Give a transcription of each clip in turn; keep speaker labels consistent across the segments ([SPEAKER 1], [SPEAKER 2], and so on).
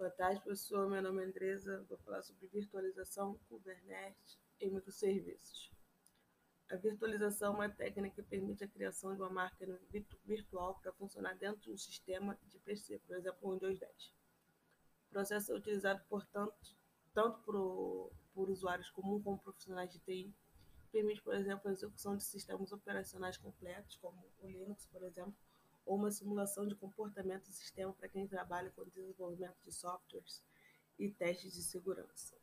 [SPEAKER 1] Boa tarde, professor. Meu nome é Andresa. Vou falar sobre virtualização, Kubernetes e microserviços. A virtualização é uma técnica que permite a criação de uma máquina virtual para funcionar dentro de um sistema de PC, por exemplo, o Windows 10. O processo é utilizado, portanto, tanto por, por usuários comuns como profissionais de TI. Permite, por exemplo, a execução de sistemas operacionais completos, como o Linux, por exemplo, ou uma simulação de comportamento do sistema para quem trabalha com desenvolvimento de softwares e testes de segurança.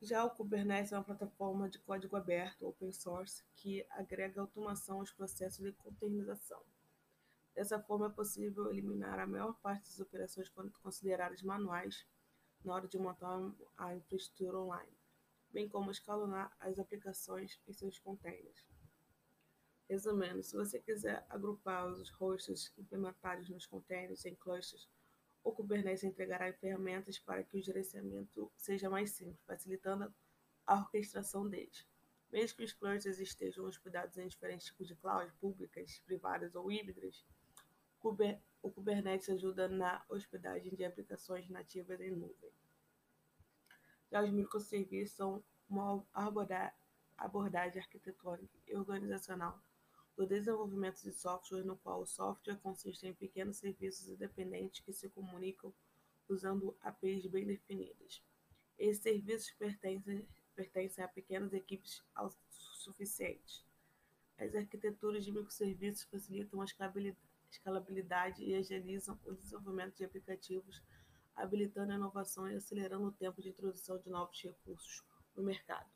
[SPEAKER 1] Já o Kubernetes é uma plataforma de código aberto, open source, que agrega automação aos processos de containerização. Dessa forma, é possível eliminar a maior parte das operações consideradas manuais na hora de montar a infraestrutura online, bem como escalonar as aplicações em seus containers. Resumindo, se você quiser agrupar os hosts implementados nos containers em clusters, o Kubernetes entregará ferramentas para que o gerenciamento seja mais simples, facilitando a orquestração deles. Mesmo que os clusters estejam hospedados em diferentes tipos de cloud, públicas, privadas ou híbridas, o Kubernetes ajuda na hospedagem de aplicações nativas em nuvem. Já os microserviços são uma abordagem arquitetônica e organizacional do desenvolvimento de software, no qual o software consiste em pequenos serviços independentes que se comunicam usando APIs bem definidas. Esses serviços pertencem, pertencem a pequenas equipes suficientes. As arquiteturas de microserviços facilitam a escalabilidade e agilizam o desenvolvimento de aplicativos, habilitando a inovação e acelerando o tempo de introdução de novos recursos no mercado.